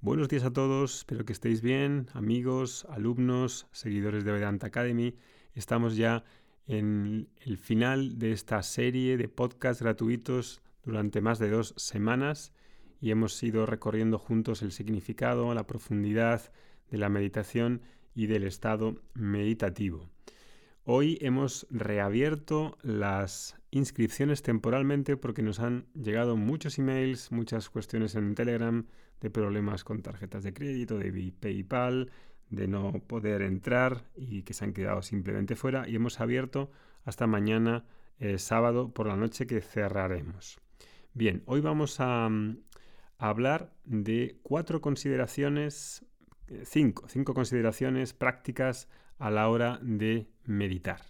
Buenos días a todos, espero que estéis bien, amigos, alumnos, seguidores de Vedanta Academy. Estamos ya en el final de esta serie de podcasts gratuitos durante más de dos semanas y hemos ido recorriendo juntos el significado, la profundidad de la meditación y del estado meditativo. Hoy hemos reabierto las inscripciones temporalmente porque nos han llegado muchos emails, muchas cuestiones en Telegram de problemas con tarjetas de crédito, de PayPal, de no poder entrar y que se han quedado simplemente fuera y hemos abierto hasta mañana eh, sábado por la noche que cerraremos. Bien, hoy vamos a, mm, a hablar de cuatro consideraciones, eh, cinco, cinco consideraciones prácticas a la hora de meditar.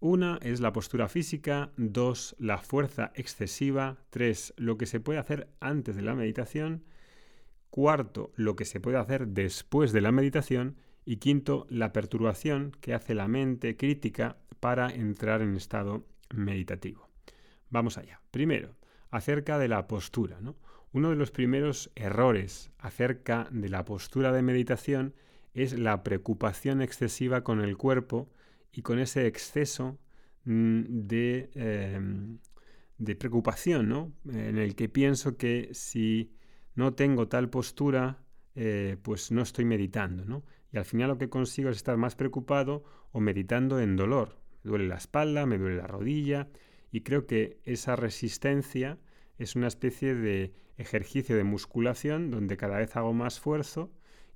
Una es la postura física, dos, la fuerza excesiva, tres, lo que se puede hacer antes de la meditación, cuarto, lo que se puede hacer después de la meditación y quinto, la perturbación que hace la mente crítica para entrar en estado meditativo. Vamos allá. Primero, acerca de la postura. Uno de los primeros errores acerca de la postura de meditación es la preocupación excesiva con el cuerpo y con ese exceso mm, de, em, de preocupación, ¿no? En el que pienso que si no tengo tal postura, eh, pues no estoy meditando, ¿no? Y al final lo que consigo es estar más preocupado o meditando en dolor. Me duele la espalda, me duele la rodilla y creo que esa resistencia es una especie de ejercicio de musculación donde cada vez hago más esfuerzo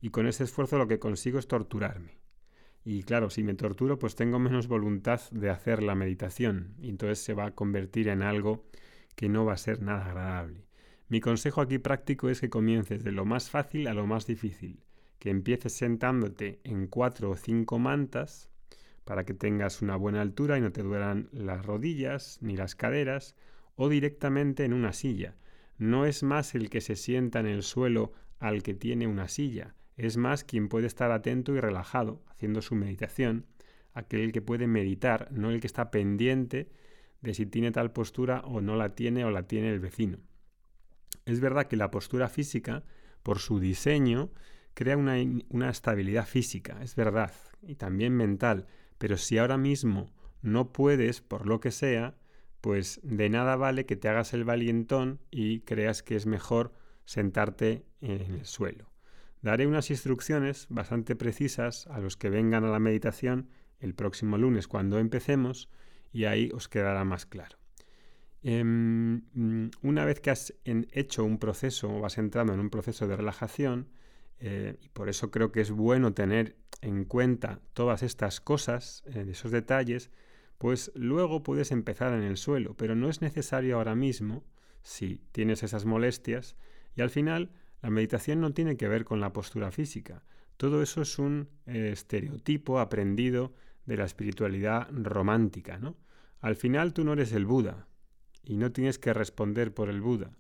y con ese esfuerzo lo que consigo es torturarme. Y claro, si me torturo, pues tengo menos voluntad de hacer la meditación y entonces se va a convertir en algo que no va a ser nada agradable. Mi consejo aquí práctico es que comiences de lo más fácil a lo más difícil, que empieces sentándote en cuatro o cinco mantas para que tengas una buena altura y no te duelan las rodillas ni las caderas, o directamente en una silla. No es más el que se sienta en el suelo al que tiene una silla, es más quien puede estar atento y relajado, haciendo su meditación, aquel que puede meditar, no el que está pendiente de si tiene tal postura o no la tiene o la tiene el vecino. Es verdad que la postura física, por su diseño, crea una, una estabilidad física, es verdad, y también mental, pero si ahora mismo no puedes, por lo que sea, pues de nada vale que te hagas el valientón y creas que es mejor sentarte en el suelo. Daré unas instrucciones bastante precisas a los que vengan a la meditación el próximo lunes cuando empecemos y ahí os quedará más claro. Em, una vez que has hecho un proceso o vas entrando en un proceso de relajación, eh, y por eso creo que es bueno tener en cuenta todas estas cosas, eh, esos detalles, pues luego puedes empezar en el suelo, pero no es necesario ahora mismo si tienes esas molestias y al final la meditación no tiene que ver con la postura física. Todo eso es un eh, estereotipo aprendido de la espiritualidad romántica, ¿no? Al final tú no eres el Buda y no tienes que responder por el Buda.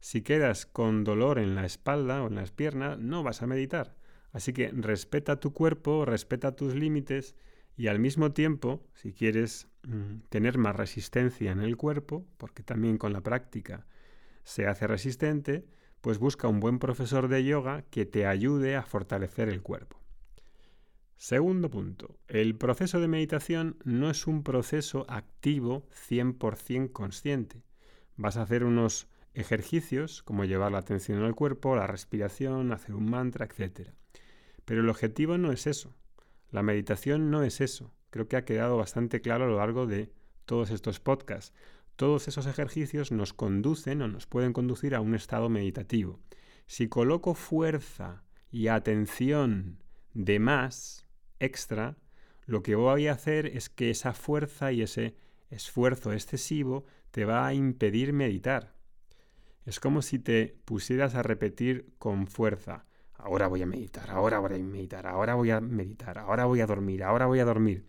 Si quedas con dolor en la espalda o en las piernas, no vas a meditar. Así que respeta tu cuerpo, respeta tus límites y al mismo tiempo, si quieres mm, tener más resistencia en el cuerpo, porque también con la práctica se hace resistente, pues busca un buen profesor de yoga que te ayude a fortalecer el cuerpo. Segundo punto, el proceso de meditación no es un proceso activo 100% consciente. Vas a hacer unos ejercicios como llevar la atención al cuerpo, la respiración, hacer un mantra, etc. Pero el objetivo no es eso. La meditación no es eso. Creo que ha quedado bastante claro a lo largo de todos estos podcasts. Todos esos ejercicios nos conducen o nos pueden conducir a un estado meditativo. Si coloco fuerza y atención de más, extra, lo que voy a hacer es que esa fuerza y ese esfuerzo excesivo te va a impedir meditar. Es como si te pusieras a repetir con fuerza, ahora voy a meditar, ahora voy a meditar, ahora voy a meditar, ahora voy a dormir, ahora voy a dormir.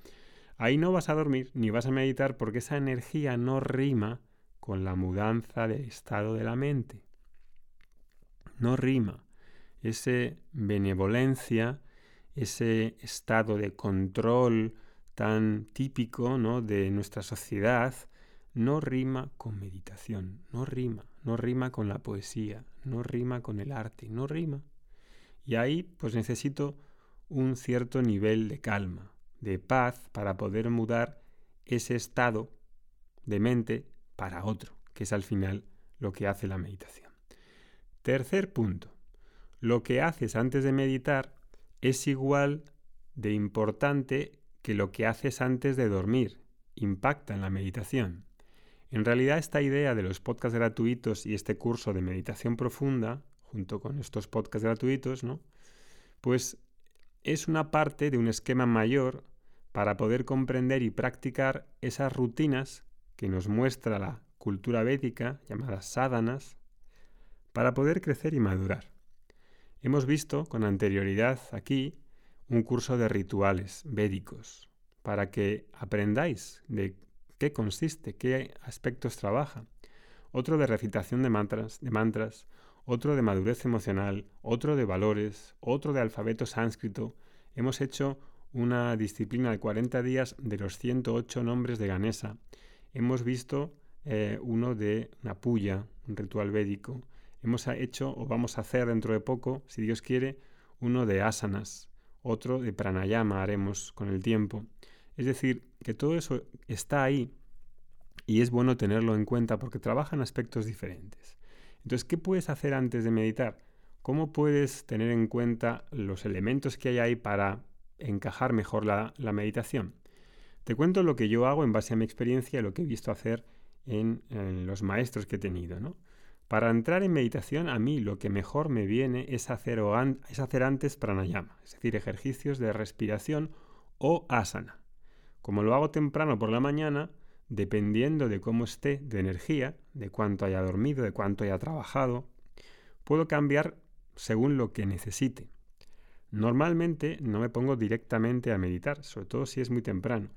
Ahí no vas a dormir ni vas a meditar porque esa energía no rima con la mudanza del estado de la mente. No rima. Ese benevolencia, ese estado de control tan típico ¿no? de nuestra sociedad, no rima con meditación, no rima, no rima con la poesía, no rima con el arte, no rima. Y ahí pues necesito un cierto nivel de calma, de paz para poder mudar ese estado de mente para otro, que es al final lo que hace la meditación. Tercer punto. Lo que haces antes de meditar es igual de importante que lo que haces antes de dormir. Impacta en la meditación. En realidad esta idea de los podcasts gratuitos y este curso de meditación profunda, junto con estos podcasts gratuitos, ¿no? Pues es una parte de un esquema mayor para poder comprender y practicar esas rutinas que nos muestra la cultura védica, llamadas sadhanas, para poder crecer y madurar. Hemos visto con anterioridad aquí un curso de rituales védicos para que aprendáis de qué consiste, qué aspectos trabaja. Otro de recitación de mantras, de mantras, otro de madurez emocional, otro de valores, otro de alfabeto sánscrito. Hemos hecho una disciplina de 40 días de los 108 nombres de Ganesa. Hemos visto eh, uno de Napuya, un ritual védico. Hemos hecho o vamos a hacer dentro de poco, si Dios quiere, uno de asanas, otro de pranayama haremos con el tiempo. Es decir, que todo eso está ahí y es bueno tenerlo en cuenta porque trabaja en aspectos diferentes. Entonces, ¿qué puedes hacer antes de meditar? ¿Cómo puedes tener en cuenta los elementos que hay ahí para encajar mejor la, meditación? Te cuento lo que yo hago en base a mi experiencia lo que he visto hacer en, los maestros que he tenido. Para entrar en meditación, a mí lo que mejor me viene es hacer, es hacer antes pranayama, es decir, ejercicios de respiración o asana. Como lo hago temprano por la mañana, dependiendo de cómo esté de energía, de cuánto haya dormido, de cuánto haya trabajado, puedo cambiar según lo que necesite. Normalmente no me pongo directamente a meditar, sobre todo si es muy temprano.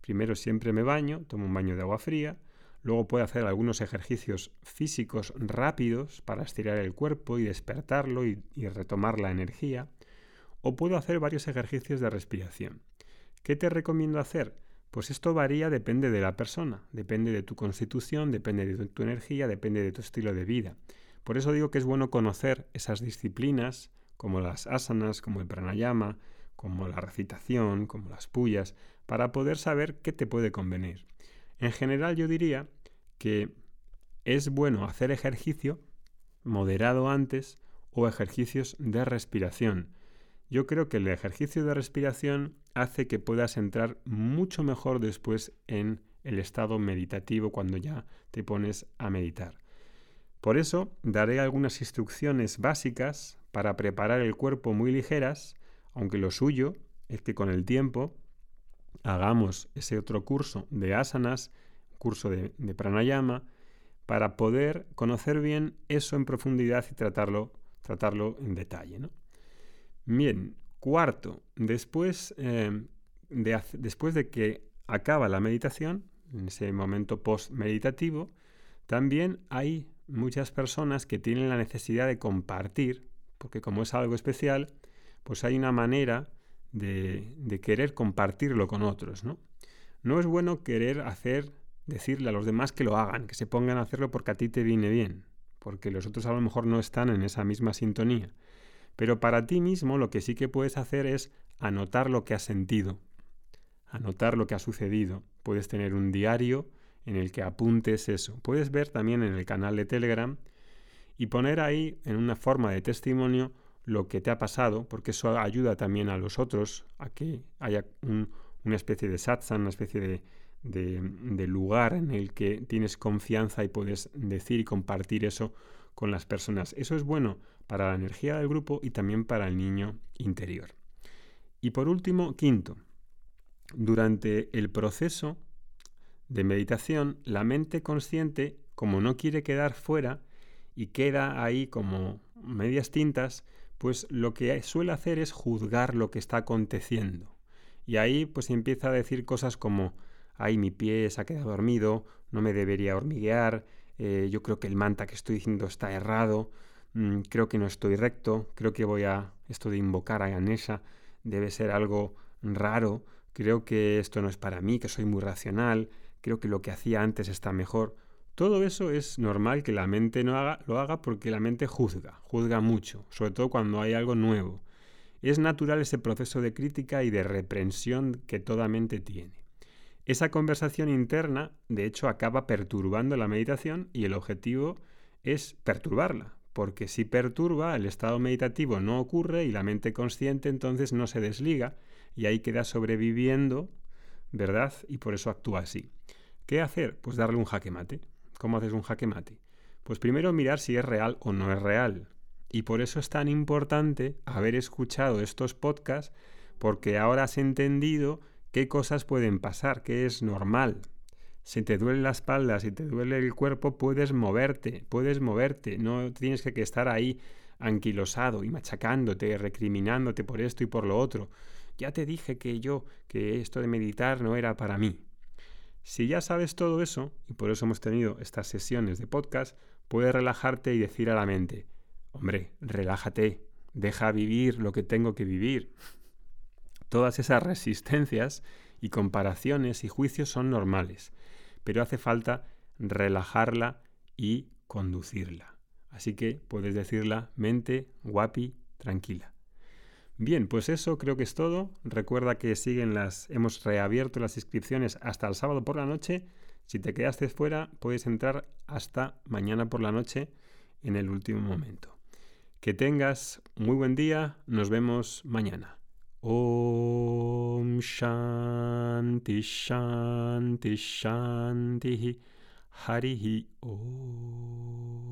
Primero siempre me baño, tomo un baño de agua fría, luego puedo hacer algunos ejercicios físicos rápidos para estirar el cuerpo y despertarlo y, y retomar la energía, o puedo hacer varios ejercicios de respiración. ¿Qué te recomiendo hacer? Pues esto varía, depende de la persona, depende de tu constitución, depende de tu energía, depende de tu estilo de vida. Por eso digo que es bueno conocer esas disciplinas, como las asanas, como el pranayama, como la recitación, como las puyas, para poder saber qué te puede convenir. En general yo diría que es bueno hacer ejercicio moderado antes o ejercicios de respiración. Yo creo que el ejercicio de respiración hace que puedas entrar mucho mejor después en el estado meditativo cuando ya te pones a meditar. Por eso daré algunas instrucciones básicas para preparar el cuerpo muy ligeras, aunque lo suyo es que con el tiempo hagamos ese otro curso de asanas, curso de, pranayama, para poder conocer bien eso en profundidad y tratarlo, tratarlo en detalle. Bien, Cuarto, después, eh, de, después de que acaba la meditación, en ese momento post-meditativo, también hay muchas personas que tienen la necesidad de compartir, porque como es algo especial, pues hay una manera de, de querer compartirlo con otros, ¿no? No es bueno querer hacer, decirle a los demás que lo hagan, que se pongan a hacerlo porque a ti te viene bien, porque los otros a lo mejor no están en esa misma sintonía. Pero para ti mismo lo que sí que puedes hacer es anotar lo que has sentido, anotar lo que ha sucedido. Puedes tener un diario en el que apuntes eso. Puedes ver también en el canal de Telegram y poner ahí en una forma de testimonio lo que te ha pasado, porque eso ayuda también a los otros a que haya una especie de satsang, una especie de, de, lugar en el que tienes confianza y puedes decir y compartir eso con las personas. Eso es bueno para la energía del grupo y también para el niño interior. Y por último, quinto, durante el proceso de meditación, la mente consciente, como no quiere quedar fuera y queda ahí como medias tintas, pues lo que suele hacer es juzgar lo que está aconteciendo. Y ahí pues empieza a decir cosas como, ay, mi pie se ha quedado dormido, no me debería hormiguear, eh, yo creo que el manta que estoy diciendo está errado, mm, creo que no estoy recto, creo que voy a, esto de invocar a Ganesha debe ser algo raro, creo que esto no es para mí, que soy muy racional, creo que lo que hacía antes está mejor. Todo eso es normal que la mente no haga, lo haga porque la mente juzga, juzga mucho, sobre todo cuando hay algo nuevo. Es natural ese proceso de crítica y de reprensión que toda mente tiene. Esa conversación interna, de hecho, acaba perturbando la meditación y el objetivo es perturbarla, porque si perturba, el estado meditativo no ocurre y la mente consciente entonces no se desliga y ahí queda sobreviviendo, ¿verdad? Y por eso actúa así. ¿Qué hacer? Pues darle un jaque mate. ¿Cómo haces un jaque mate? Pues primero mirar si es real o no es real. Y por eso es tan importante haber escuchado estos podcasts, porque ahora has entendido qué cosas pueden pasar, qué es normal. Si te duele la espalda, si te duele el cuerpo, puedes moverte, puedes moverte, no tienes que estar ahí anquilosado y machacándote, recriminándote por esto y por lo otro. Ya te dije que yo, que esto de meditar no era para mí. Si ya sabes todo eso, y por eso hemos tenido estas sesiones de podcast, puedes relajarte y decir a la mente, hombre, relájate, deja vivir lo que tengo que vivir. Todas esas resistencias y comparaciones y juicios son normales, pero hace falta relajarla y conducirla. Así que puedes decirla mente, guapi, tranquila. Bien, pues eso creo que es todo. Recuerda que siguen las, hemos reabierto las inscripciones hasta el sábado por la noche. Si te quedaste fuera, puedes entrar hasta mañana por la noche en el último momento. Que tengas muy buen día. Nos vemos mañana. Om Shanti Shanti Shanti Harihi Om.